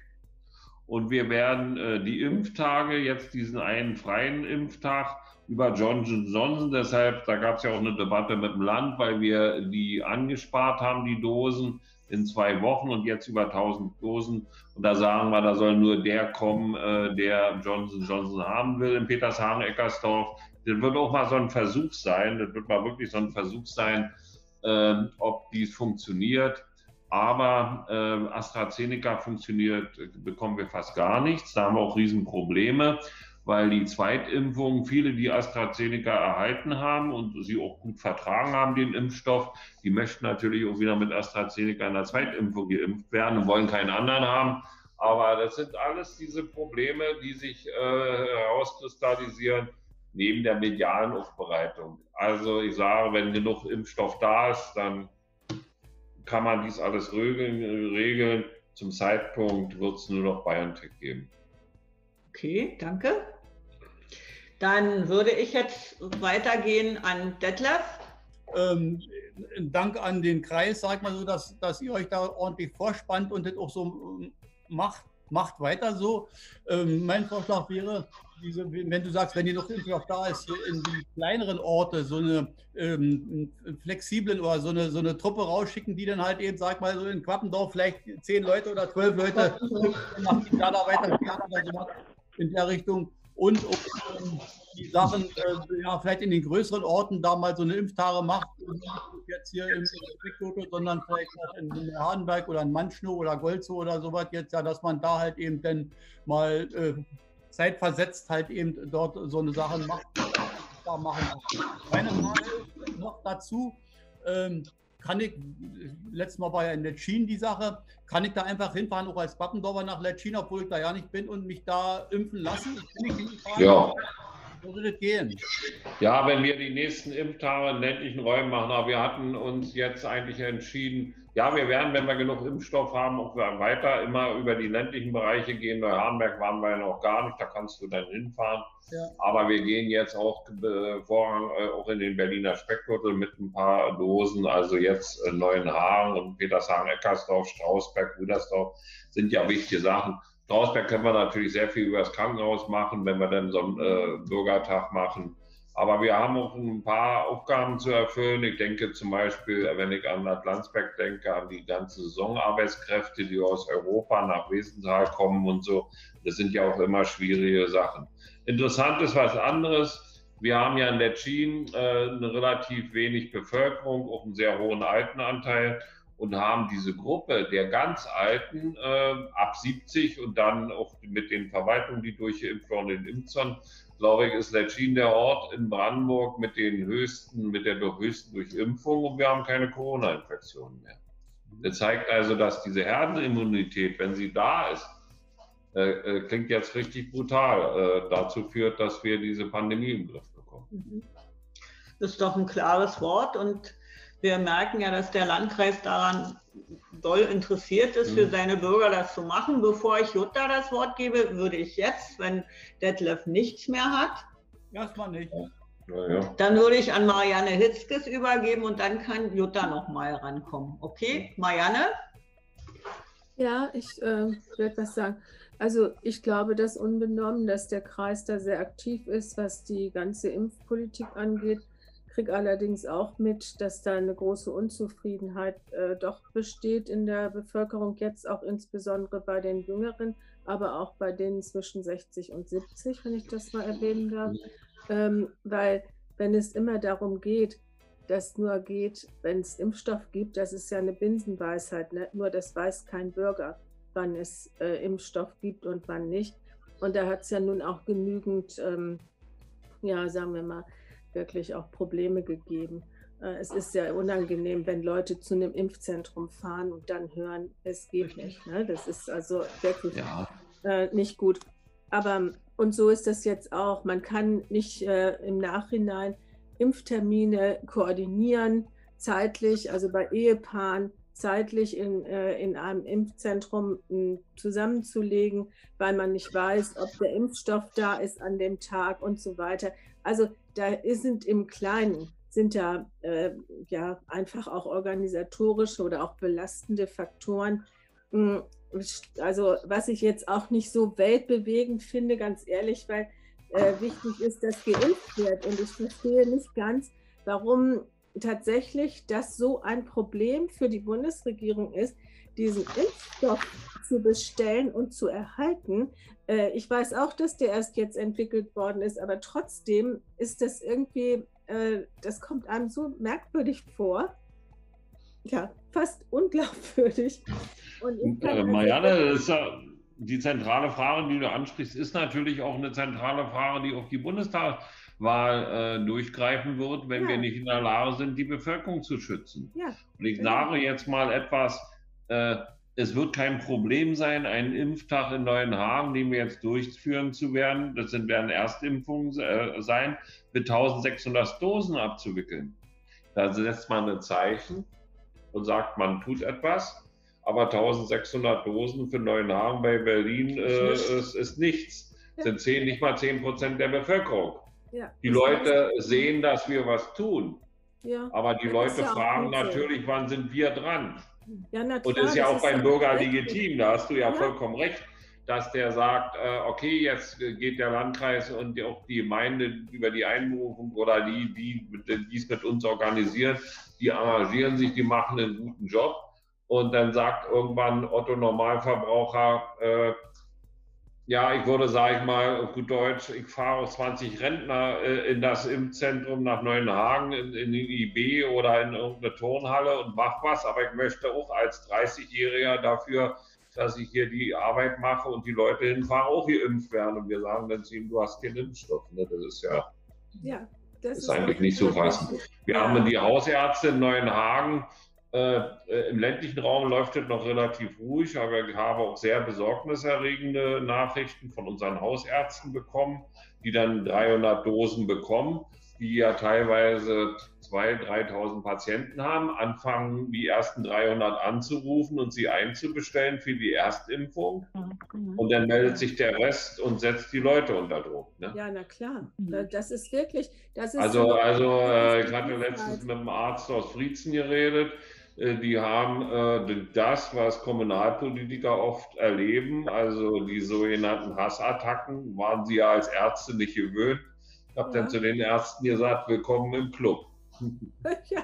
Und wir werden äh, die Impftage, jetzt diesen einen freien Impftag über Johnson Johnson, deshalb, da gab es ja auch eine Debatte mit dem Land, weil wir die angespart haben, die Dosen in zwei Wochen und jetzt über 1000 Dosen. Und da sagen wir, da soll nur der kommen, äh, der Johnson Johnson haben will in Petershagen, Eckersdorf. Das wird auch mal so ein Versuch sein. Das wird mal wirklich so ein Versuch sein, äh, ob dies funktioniert. Aber äh, AstraZeneca funktioniert, bekommen wir fast gar nichts. Da haben wir auch Riesenprobleme weil die Zweitimpfung viele, die AstraZeneca erhalten haben und sie auch gut vertragen haben, den Impfstoff, die möchten natürlich auch wieder mit AstraZeneca in der Zweitimpfung geimpft werden und wollen keinen anderen haben. Aber das sind alles diese Probleme, die sich äh, herauskristallisieren neben der medialen Aufbereitung. Also ich sage, wenn genug Impfstoff da ist, dann kann man dies alles regeln. regeln. Zum Zeitpunkt wird es nur noch BioNTech geben. Okay, danke. Dann würde ich jetzt weitergehen an Detlef. Ähm, Dank an den Kreis, sag mal so, dass, dass ihr euch da ordentlich vorspannt und das auch so ähm, macht, macht weiter so. Ähm, mein Vorschlag wäre, diese, wenn du sagst, wenn die noch Impfstoff da ist, hier in die kleineren Orte so eine ähm, flexiblen oder so eine, so eine Truppe rausschicken, die dann halt eben, sag mal, so in Quappendorf vielleicht zehn Leute oder zwölf Leute *laughs* nach da weiter in der Richtung und um die Sachen, äh, ja, vielleicht in den größeren Orten da mal so eine Impftage macht, jetzt hier im Speckgürtel, sondern vielleicht in Hardenberg oder in Manschnow oder Golzow oder sowas jetzt, ja, dass man da halt eben dann mal äh, zeitversetzt halt eben dort so eine Sache macht. Da machen. Meine Frage noch dazu, ähm, kann ich, letztes Mal war ja in Letschin die Sache, kann ich da einfach hinfahren, auch als Bappendorfer nach Letschin, obwohl ich da ja nicht bin und mich da impfen lassen? ja. Würde das gehen? Ja, wenn wir die nächsten Impftage in ländlichen Räumen machen, aber wir hatten uns jetzt eigentlich entschieden, ja, wir werden, wenn wir genug Impfstoff haben, auch weiter immer über die ländlichen Bereiche gehen. Neuhardenberg waren wir ja noch gar nicht, da kannst du dann hinfahren. Ja. Aber wir gehen jetzt auch äh, Vorrang äh, auch in den Berliner Speckgürtel mit ein paar Dosen. Also jetzt äh, Neuenhagen und Petershagen, Eckersdorf, Strausberg, Rüdersdorf sind ja wichtige Sachen. Strausberg können wir natürlich sehr viel über das Krankenhaus machen, wenn wir dann so einen äh, Bürgertag machen. Aber wir haben auch ein paar Aufgaben zu erfüllen. Ich denke zum Beispiel, wenn ich an Bad Landsberg denke, an die ganzen Saisonarbeitskräfte, die aus Europa nach Wiesenthal kommen und so. Das sind ja auch immer schwierige Sachen. Interessant ist was anderes. Wir haben ja in Letschin äh, eine relativ wenig Bevölkerung, auch einen sehr hohen Altenanteil und haben diese Gruppe der ganz Alten äh, ab 70 und dann auch mit den Verwaltungen, die durchgeimpft wurden, den Impfern, glaube ich, ist Letschin der Ort in Brandenburg mit den höchsten, mit der höchsten Durchimpfung und wir haben keine Corona-Infektionen mehr. Das zeigt also, dass diese Herdenimmunität, wenn sie da ist, äh, äh, klingt jetzt richtig brutal, äh, dazu führt, dass wir diese Pandemie im Griff bekommen. Mhm. Das ist doch ein klares Wort und wir merken ja, dass der Landkreis daran doll interessiert ist, für mhm. seine Bürger das zu machen. Bevor ich Jutta das Wort gebe, würde ich jetzt, wenn Detlef nichts mehr hat, erstmal nicht. Ja, Dann würde ich an Marianne Hitzkes übergeben und dann kann Jutta noch mal rankommen. Okay, Marianne? Ja, ich äh, werde was sagen. Also ich glaube, dass unbenommen, dass der Kreis da sehr aktiv ist, was die ganze Impfpolitik angeht kriege allerdings auch mit, dass da eine große Unzufriedenheit äh, doch besteht in der Bevölkerung, jetzt auch insbesondere bei den Jüngeren, aber auch bei denen zwischen 60 und 70, wenn ich das mal erwähnen darf. Ähm, weil wenn es immer darum geht, dass nur geht, wenn es Impfstoff gibt, das ist ja eine Binsenweisheit, ne? nur das weiß kein Bürger, wann es äh, Impfstoff gibt und wann nicht. Und da hat es ja nun auch genügend, ähm, ja, sagen wir mal, wirklich auch Probleme gegeben. Äh, es ist sehr unangenehm, wenn Leute zu einem Impfzentrum fahren und dann hören, es geht nicht. Ne? Das ist also wirklich ja. äh, nicht gut. Aber und so ist das jetzt auch. Man kann nicht äh, im Nachhinein Impftermine koordinieren, zeitlich, also bei Ehepaaren zeitlich in, äh, in einem Impfzentrum äh, zusammenzulegen, weil man nicht weiß, ob der Impfstoff da ist an dem Tag und so weiter. Also da sind im Kleinen, sind da äh, ja einfach auch organisatorische oder auch belastende Faktoren. Hm, also was ich jetzt auch nicht so weltbewegend finde, ganz ehrlich, weil äh, wichtig ist, dass geimpft wird. Und ich verstehe nicht ganz, warum tatsächlich das so ein Problem für die Bundesregierung ist, diesen Impfstoff zu bestellen und zu erhalten. Äh, ich weiß auch, dass der erst jetzt entwickelt worden ist, aber trotzdem ist das irgendwie, äh, das kommt einem so merkwürdig vor. Ja, fast *laughs* unglaubwürdig. Äh, Marianne, das ist ja die zentrale Frage, die du ansprichst, ist natürlich auch eine zentrale Frage, die auf die Bundestagswahl äh, durchgreifen wird, wenn ja. wir nicht in der Lage sind, die Bevölkerung zu schützen. Ja. Und ich genau. sage jetzt mal etwas, äh, es wird kein Problem sein, einen Impftag in Neuenhagen, den wir jetzt durchführen zu werden, das sind, werden Erstimpfungen äh, sein, mit 1600 Dosen abzuwickeln. Da setzt man ein Zeichen und sagt, man tut etwas, aber 1600 Dosen für Neuenhagen bei Berlin äh, ist, ist, nichts. Ja. Sind zehn, nicht mal 10 Prozent der Bevölkerung. Ja, die Leute sehen, dass wir was tun. Ja, aber die Leute fragen natürlich, wann sind wir dran? Ja, na klar, Und ist ja auch beim Bürger legitim, da hast du ja, ja, vollkommen recht, dass der sagt, äh, okay, jetzt geht der Landkreis und auch die Gemeinde über die Einberufung oder die, die, die es mit uns organisieren, die engagieren sich, die machen einen guten Job. Und dann sagt irgendwann Otto Normalverbraucher, äh, ja, ich würde, sage ich mal, auf gut Deutsch, ich fahre 20 Rentner äh, in das Impfzentrum nach Neuenhagen, in, in die IB oder in irgendeine Turnhalle und mache was, aber ich möchte auch als 30-Jähriger dafür, dass ich hier die Arbeit mache und die Leute hinfahren, auch geimpft werden. Und wir sagen dann zu ihm, du hast keinen Impfstoff. Ne? Das ist ja, ja das ist, ist eigentlich nicht so fassen. Wir haben die Hausärzte in Neuenhagen, äh, äh, Im ländlichen Raum läuft es noch relativ ruhig, aber ich habe auch sehr besorgniserregende Nachrichten von unseren Hausärzten bekommen, die dann 300 Dosen bekommen, die ja teilweise 2.000, 3.000 Patienten haben, anfangen die ersten 300 anzurufen und sie einzubestellen für die Erstimpfung. Mhm. Und dann meldet sich der Rest und setzt die Leute unter Druck. Ne? Ja, na klar. Mhm. Das ist wirklich. Das ist also, so, also äh, ich hatte letztens mit einem Arzt aus Friezen geredet äh, die haben äh, das, was Kommunalpolitiker oft erleben, also die sogenannten Hassattacken, waren sie ja als Ärzte nicht gewöhnt. Ich habe ja. dann zu den Ärzten gesagt, willkommen im Club. *laughs* ja.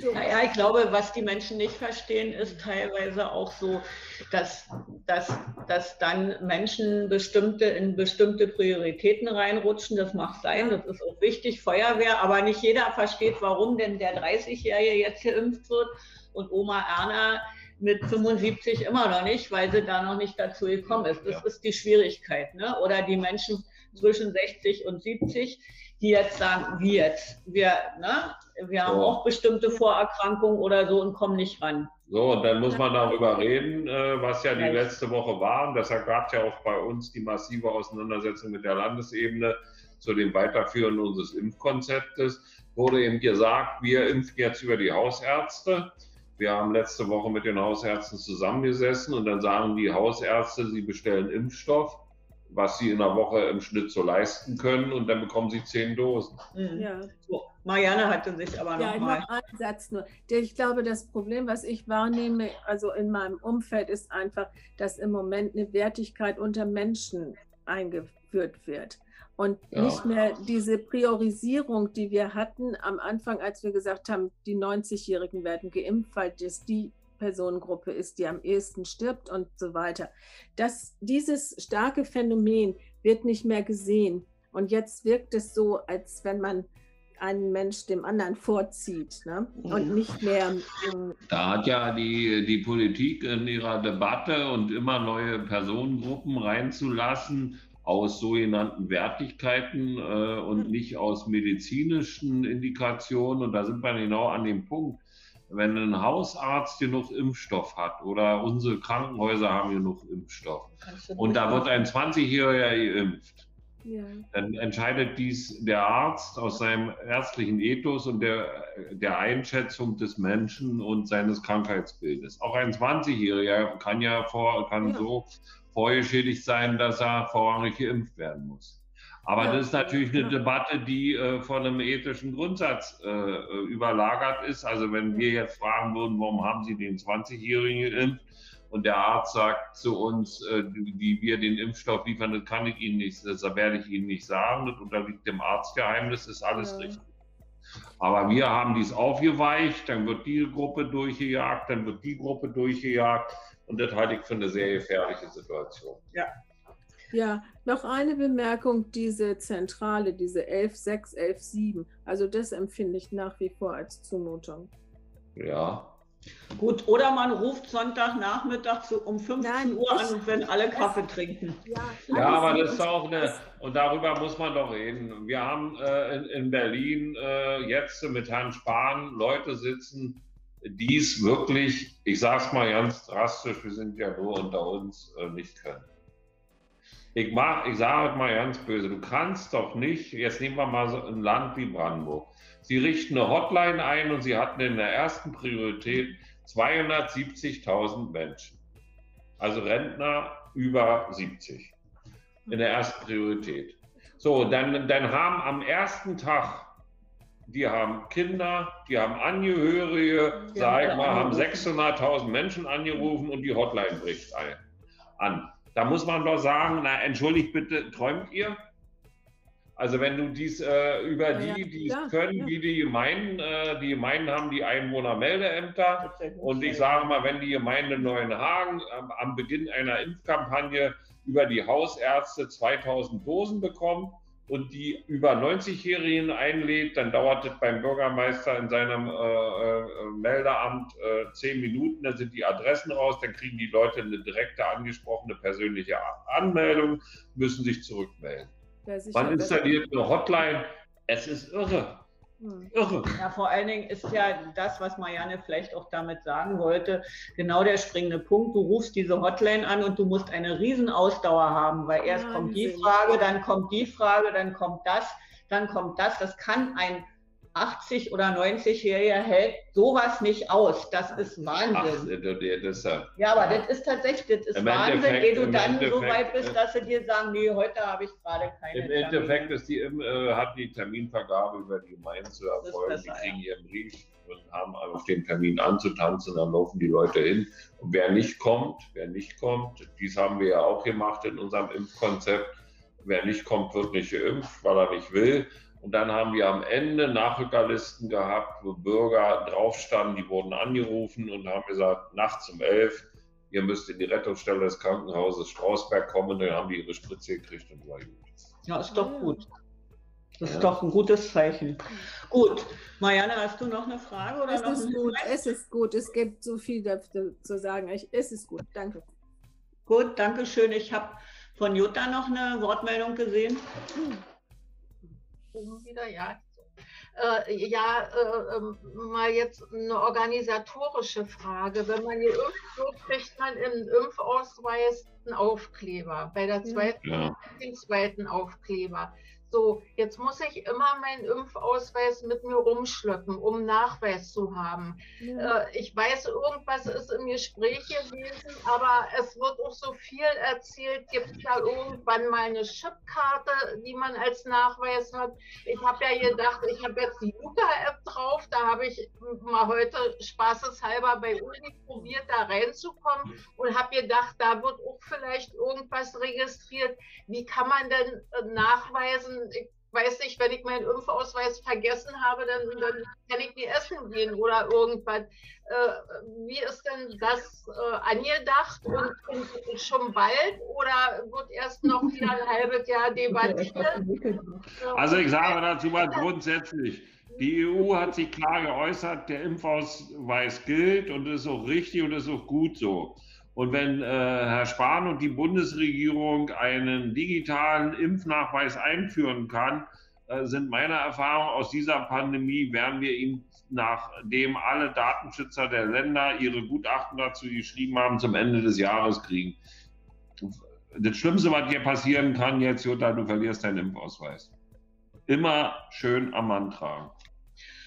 So. Naja, ich glaube, was die Menschen nicht verstehen, ist teilweise auch so, dass, dass, dass dann Menschen bestimmte, in bestimmte Prioritäten reinrutschen. Das mag sein, das ist auch wichtig, Feuerwehr, aber nicht jeder versteht, warum denn der 30-Jährige jetzt geimpft wird und Oma Erna mit 75 immer noch nicht, weil sie da noch nicht dazu gekommen ist. Das ja. ist die Schwierigkeit. Ne? Oder die Menschen zwischen 60 und 70 die jetzt sagen, wie jetzt? Wir, ne? wir haben so. auch bestimmte Vorerkrankungen oder so und kommen nicht ran. So, und dann muss man darüber reden, äh, was ja die letzte Woche war. Und deshalb gab es ja auch bei uns die massive Auseinandersetzung mit der Landesebene zu dem Weiterführen unseres Impfkonzeptes. Wurde eben gesagt, wir impfen jetzt über die Hausärzte. Wir haben letzte Woche mit den Hausärzten zusammengesessen und dann sagen die Hausärzte, sie bestellen Impfstoff was sie in einer Woche im Schnitt so leisten können und dann bekommen sie zehn Dosen. Mhm. Ja. So, Marianne hatte sich aber noch ja, mal. Noch einen Satz nur. Ich glaube, das Problem, was ich wahrnehme, also in meinem Umfeld, ist einfach, dass im Moment eine Wertigkeit unter Menschen eingeführt wird. Und ja. nicht mehr diese Priorisierung, die wir hatten am Anfang, als wir gesagt haben, die 90-Jährigen werden geimpft, weil das die Personengruppe ist, die am ehesten stirbt und so weiter. Das, dieses starke Phänomen wird nicht mehr gesehen. Und jetzt wirkt es so, als wenn man einen Mensch dem anderen vorzieht ne? und nicht mehr. Ähm, da hat ja die, die Politik in ihrer Debatte und immer neue Personengruppen reinzulassen aus sogenannten Wertigkeiten äh, und hm. nicht aus medizinischen Indikationen. Und da sind wir genau an dem Punkt wenn ein Hausarzt genug Impfstoff hat oder unsere Krankenhäuser haben genug Impfstoff und da wird ein 20-Jähriger geimpft, ja. dann entscheidet dies der Arzt aus seinem ärztlichen Ethos und der, der Einschätzung des Menschen und seines Krankheitsbildes. Auch ein 20-Jähriger kann ja, vor, kann ja. so vorgeschädigt sein, dass er vorrangig geimpft werden muss. Aber ja. das ist natürlich eine Debatte, die äh, von einem ethischen Grundsatz äh, äh, überlagert ist. Also wenn wir jetzt fragen würden, warum haben Sie den 20-Jährigen geimpft? Und der Arzt sagt zu uns, äh, wie wir den Impfstoff liefern, das kann ich Ihnen nicht, das werde ich Ihnen nicht sagen. Das unterliegt dem Arztgeheimnis, ist alles ja. richtig. Aber wir haben dies aufgeweicht, dann wird die Gruppe durchgejagt, dann wird die Gruppe durchgejagt. Und das halte ich für eine sehr gefährliche Situation. Ja, ja, noch eine Bemerkung, diese Zentrale, diese 11.6, 11.7, also das empfinde ich nach wie vor als Zumutung. Ja. Gut, oder man ruft Sonntagnachmittag um 15 Nein, Uhr an, wenn alle *laughs* Kaffee das, trinken. Ja, ja aber das ist auch eine, und darüber muss man doch reden. Wir haben äh, in, in, Berlin äh, jetzt mit Herrn Spahn Leute sitzen, die es wirklich, ich sage es mal ganz drastisch, wir sind ja nur unter uns, äh, nicht können. Ich, mach, ich sage mal ganz böse, du kannst doch nicht, jetzt nehmen wir mal so ein Land wie Brandenburg. Sie richten eine Hotline ein und sie hatten in der ersten Priorität 270.000 Menschen. Also Rentner über 70 in der ersten Priorität. So, dann, dann haben am ersten Tag, die haben Kinder, die haben Angehörige, ja, sag ich mal, haben 600.000 Menschen angerufen und die Hotline bricht ein, an. Da muss man doch sagen, na, entschuldigt bitte, träumt ihr? Also wenn du dies äh, über die, die es können, ja. wie die Gemeinden, äh, die Gemeinden haben die Einwohnermeldeämter und ich sage mal, wenn die Gemeinde Neuenhagen äh, am Beginn einer Impfkampagne über die Hausärzte 2000 Dosen bekommt und die über 90-Jährigen einlädt, dann dauert es beim Bürgermeister in seinem äh, äh, Meldeamt äh, zehn Minuten, dann sind die Adressen raus, dann kriegen die Leute eine direkte angesprochene persönliche Anmeldung, müssen sich zurückmelden. Man installiert eine Hotline, es ist irre. Hm. Irre. Ja, vor allen Dingen ist ja das, was Marianne vielleicht auch damit sagen wollte, genau der springende Punkt. Du rufst diese Hotline an und du musst eine Riesenausdauer haben, weil erst Wahnsinn. kommt die Frage, dann kommt die Frage, dann kommt das, dann kommt das. Das kann ein 80 oder 90-Jähriger hält sowas nicht aus. Das ist Wahnsinn. Ach, das, ja, aber das ist tatsächlich, das ist Wahnsinn, ehe du dann so weit bist, dass sie dir sagen, nee, heute habe ich gerade keine Im Termine. Endeffekt ist die, äh, hat die Terminvergabe über die Gemeinde zu erfolgen. Die kriegen ja. ihren Brief und haben auf den Termin anzutanzen, dann laufen die Leute hin. Und wer nicht kommt, wer nicht kommt, dies haben wir ja auch gemacht in unserem Impfkonzept, wer nicht kommt, wird nicht geimpft, weil er nicht will. Und dann haben wir am Ende Nachrückerlisten gehabt, wo Bürger draufstanden, die wurden angerufen und haben gesagt, nachts um elf, ihr müsst in die Rettungsstelle des Krankenhauses Strausberg kommen. Und dann haben die ihre Spritze gekriegt und war gut. Ja, ist doch gut. Das ist ja. doch ein gutes Zeichen. Gut. Marianne, hast du noch eine Frage? Oder es ist gut, es ist gut. Es gibt so viel dazu zu sagen. es ist gut, danke. Gut, danke schön. Ich habe von Jutta noch eine Wortmeldung gesehen. Hm wieder, ja. Äh, ja, äh, ähm, mal jetzt eine organisatorische Frage. Wenn man geimpft wird, kriegt man im Impfausweis einen Aufkleber. Bei der zweiten, ja. den zweiten Aufkleber. So, jetzt muss ich immer meinen Impfausweis mit mir rumschleppen, um Nachweis zu haben. Ja. Äh, ich weiß, irgendwas ist im Gespräch gewesen, aber es wird auch so viel erzählt. Gibt es ja irgendwann mal eine Chipkarte, die man als Nachweis hat? Ich habe ja gedacht, ich habe jetzt die Luca-App drauf. Da habe ich mal heute spaßeshalber bei Uni probiert, da reinzukommen und habe gedacht, da wird auch vielleicht irgendwas registriert. Wie kann man denn äh, nachweisen, ich weiß nicht, wenn ich meinen Impfausweis vergessen habe, dann, dann kann ich nie essen gehen oder irgendwas. Äh, wie ist denn das äh, angedacht und, und, schon bald oder wird erst noch *laughs* wieder ein halbes Jahr debattiert? Also ich sage dazu mal grundsätzlich, die EU hat sich klar geäußert, der Impfausweis gilt und ist auch richtig und ist auch gut so. Und wenn äh, Herr Spahn und die Bundesregierung einen digitalen Impfnachweis einführen kann, äh, sind meiner Erfahrung aus dieser Pandemie, werden wir ihn, nachdem alle Datenschützer der Länder ihre Gutachten dazu geschrieben haben, zum Ende des Jahres kriegen. Das Schlimmste, was dir passieren kann jetzt, Jutta, du verlierst deinen Impfausweis. Immer schön am Mann tragen.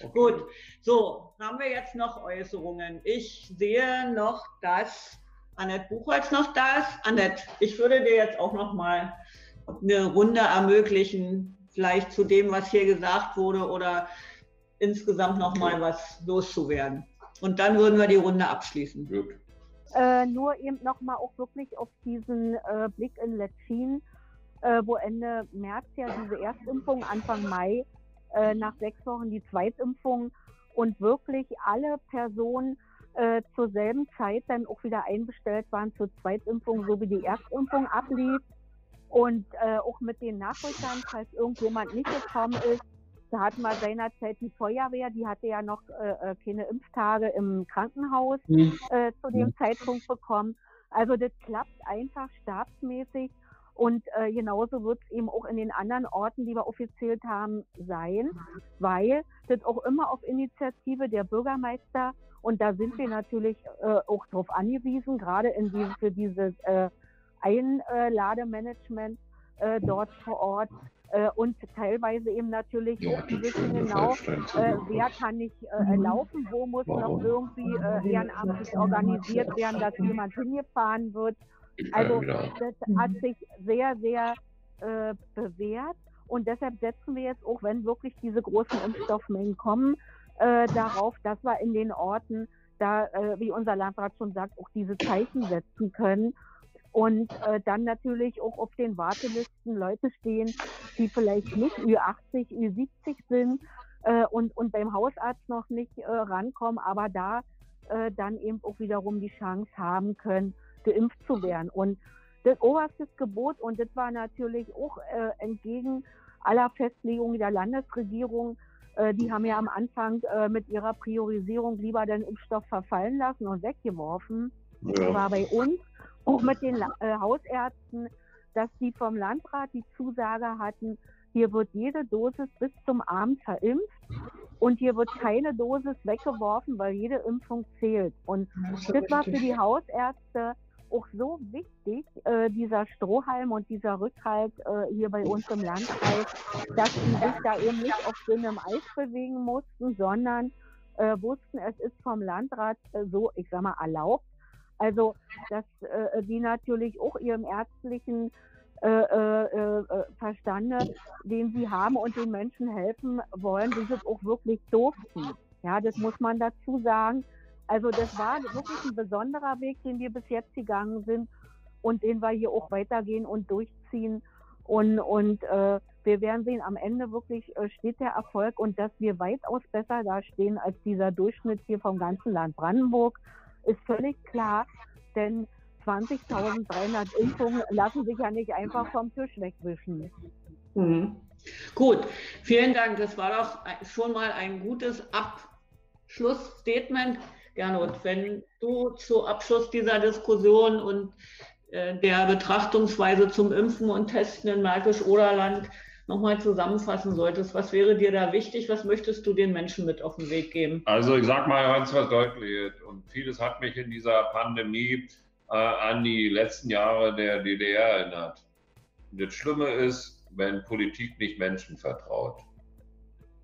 Okay. Gut, so, haben wir jetzt noch Äußerungen. Ich sehe noch, dass Annette Buchholz noch da ist. Annette, ich würde dir jetzt auch noch mal eine Runde ermöglichen, vielleicht zu dem, was hier gesagt wurde oder insgesamt noch mal was loszuwerden. Und dann würden wir die Runde abschließen. Äh, nur eben noch mal auch wirklich auf diesen äh, Blick in Letschin, äh, wo Ende März ja diese Erstimpfung, Anfang Mai, äh, nach sechs Wochen die Zweitimpfung und wirklich alle Personen äh, zur selben Zeit dann auch wieder einbestellt waren zur Zweitimpfung, so wie die Erstimpfung ablief. Und äh, auch mit den Nachrückern, falls irgendjemand nicht gekommen ist, da hatten wir seinerzeit die Feuerwehr, die hatte ja noch äh, äh keine Impftage im Krankenhaus mhm. äh, zu dem mhm. Zeitpunkt bekommen. Also das klappt einfach stabsmäßig und äh, genauso wird es eben auch in den anderen Orten, die wir offiziell haben, sein, weil das auch immer auf Initiative der Bürgermeister und da sind wir natürlich äh, auch darauf angewiesen, gerade in diese, für dieses äh, Einlademanagement äh, dort vor Ort äh, und teilweise eben natürlich ja, auch zu wissen genau, äh, wer kann nicht äh, laufen, wo muss Warum? noch irgendwie äh, ehrenamtlich organisiert werden, dass jemand hingefahren wird. Also das hat sich sehr, sehr äh, bewährt und deshalb setzen wir jetzt auch, wenn wirklich diese großen Impfstoffmengen kommen, äh, darauf, dass wir in den Orten da, äh, wie unser Landrat schon sagt, auch diese Zeichen setzen können und äh, dann natürlich auch auf den Wartelisten Leute stehen, die vielleicht nicht Ü80, Ü70 sind äh, und, und beim Hausarzt noch nicht äh, rankommen, aber da äh, dann eben auch wiederum die Chance haben können, geimpft zu werden. Und das oberste Gebot und das war natürlich auch äh, entgegen aller Festlegungen der Landesregierung. Äh, die haben ja am Anfang äh, mit ihrer Priorisierung lieber den Impfstoff verfallen lassen und weggeworfen. Ja. Das war bei uns auch mit den äh, Hausärzten, dass die vom Landrat die Zusage hatten, hier wird jede Dosis bis zum Abend verimpft und hier wird keine Dosis weggeworfen, weil jede Impfung zählt. Und das war für die Hausärzte auch so wichtig, äh, dieser Strohhalm und dieser Rückhalt äh, hier bei uns im Landkreis, dass sie sich da eben nicht auf dünnem Eis bewegen mussten, sondern äh, wussten, es ist vom Landrat äh, so, ich sag mal, erlaubt. Also, dass äh, die natürlich auch ihrem ärztlichen äh, äh, Verstande, den sie haben und den Menschen helfen wollen, dieses auch wirklich durften. Ja, das muss man dazu sagen. Also das war wirklich ein besonderer Weg, den wir bis jetzt gegangen sind und den wir hier auch weitergehen und durchziehen. Und, und äh, wir werden sehen, am Ende wirklich äh, steht der Erfolg und dass wir weitaus besser dastehen als dieser Durchschnitt hier vom ganzen Land Brandenburg, ist völlig klar, denn 20.300 Impfungen lassen sich ja nicht einfach vom Tisch wegwischen. Mhm. Gut, vielen Dank. Das war doch schon mal ein gutes Abschlussstatement. Gernot, wenn du zu Abschluss dieser Diskussion und äh, der Betrachtungsweise zum Impfen und Testen in Märkisch-Oderland nochmal zusammenfassen solltest, was wäre dir da wichtig? Was möchtest du den Menschen mit auf den Weg geben? Also ich sage mal ganz was deutlich und vieles hat mich in dieser Pandemie äh, an die letzten Jahre der DDR erinnert. Das Schlimme ist, wenn Politik nicht Menschen vertraut.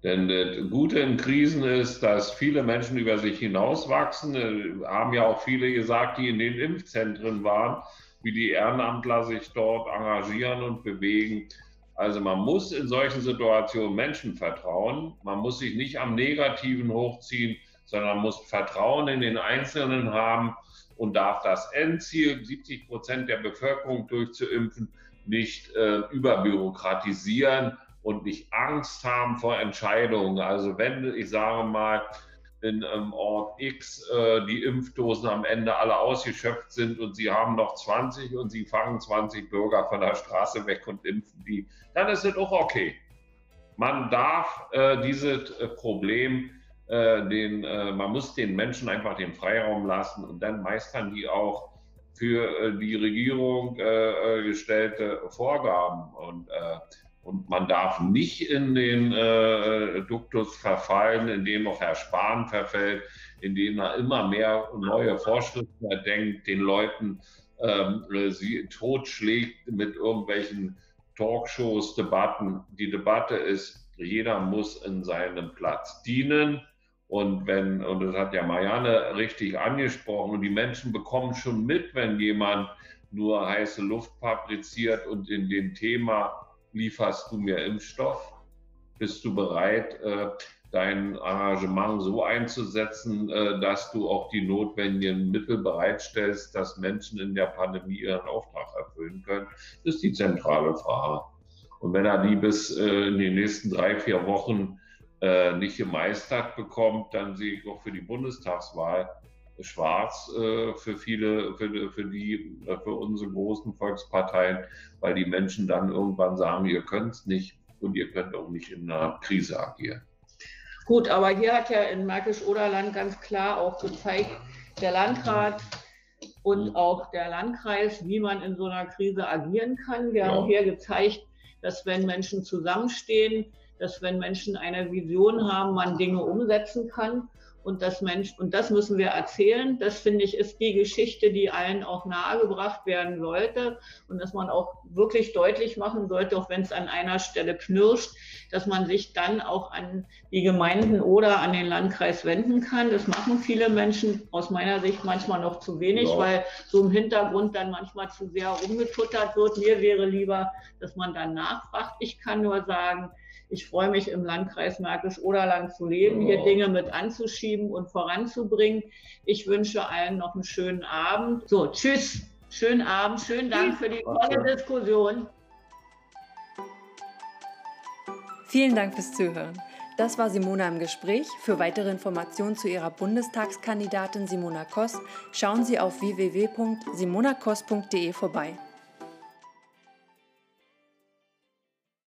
Denn das Gute in Krisen ist, dass viele Menschen über sich hinauswachsen. Äh, haben ja auch viele gesagt, die in den Impfzentren waren, wie die Ehrenamtler sich dort engagieren und bewegen. Also man muss in solchen Situationen Menschen vertrauen. Man muss sich nicht am Negativen hochziehen, sondern muss Vertrauen in den Einzelnen haben und darf das Endziel, 70 Prozent der Bevölkerung durchzuimpfen, nicht äh, überbürokratisieren und nicht Angst haben vor Entscheidungen. Also wenn, ich sage mal, in ähm, Ort X äh, die Impfdosen am Ende alle ausgeschöpft sind und sie haben noch 20 und sie fangen 20 Bürger von der Straße weg und impfen die, dann ist es auch okay. Man darf äh, dieses äh, Problem, äh, den, äh, man muss den Menschen einfach den Freiraum lassen und dann meistern die auch für äh, die Regierung gestellte Vorgaben. Und und man darf nicht in den äh, Duktus verfallen, in dem auch Herr Spahn verfällt, in dem er immer mehr neue Vorschriften erdenkt, den Leuten ähm, sie totschlägt mit irgendwelchen Talkshows, Debatten. Die Debatte ist, jeder muss in seinem Platz dienen. Und wenn, und das hat ja Marianne richtig angesprochen, und die Menschen bekommen schon mit, wenn jemand nur heiße Luft fabriziert und in dem Thema lieferst du mir Impfstoff? Bist du bereit, äh, dein Arrangement so einzusetzen, äh, dass du auch die notwendigen Mittel bereitstellst, dass Menschen in der Pandemie ihren Auftrag erfüllen können? Das ist die zentrale Frage. Und wenn er die bis äh, in den nächsten drei, vier Wochen nicht gemeistert bekommt, dann sehe ich auch für die Bundestagswahl schwarz äh, für viele, für, für die, für unsere großen Volksparteien, weil die Menschen dann irgendwann sagen, ihr könnt es nicht und ihr könnt auch nicht in einer Krise agieren. Gut, aber hier hat ja in Märkisch-Oderland ganz klar auch gezeigt, der Landrat und auch der Landkreis, wie man in so einer Krise agieren kann. Wir ja. haben hier gezeigt, dass wenn Menschen zusammenstehen, dass wenn Menschen eine Vision haben, man Dinge umsetzen kann und das Mensch, und das müssen wir erzählen. Das finde ich ist die Geschichte, die allen auch nahegebracht werden sollte und dass man auch wirklich deutlich machen sollte, auch wenn es an einer Stelle knirscht, dass man sich dann auch an die Gemeinden oder an den Landkreis wenden kann. Das machen viele Menschen aus meiner Sicht manchmal noch zu wenig, ja. weil so im Hintergrund dann manchmal zu sehr rumgetuttert wird. Mir wäre lieber, dass man dann nachfragt. Ich kann nur sagen, ich freue mich im Landkreis Märkisch-Oderland zu leben, hier Dinge mit anzuschieben und voranzubringen. Ich wünsche allen noch einen schönen Abend. So, tschüss, schönen Abend, schönen Dank für die tolle Diskussion. Vielen Dank fürs Zuhören. Das war Simona im Gespräch. Für weitere Informationen zu ihrer Bundestagskandidatin Simona Koss schauen Sie auf www.simonakoss.de vorbei.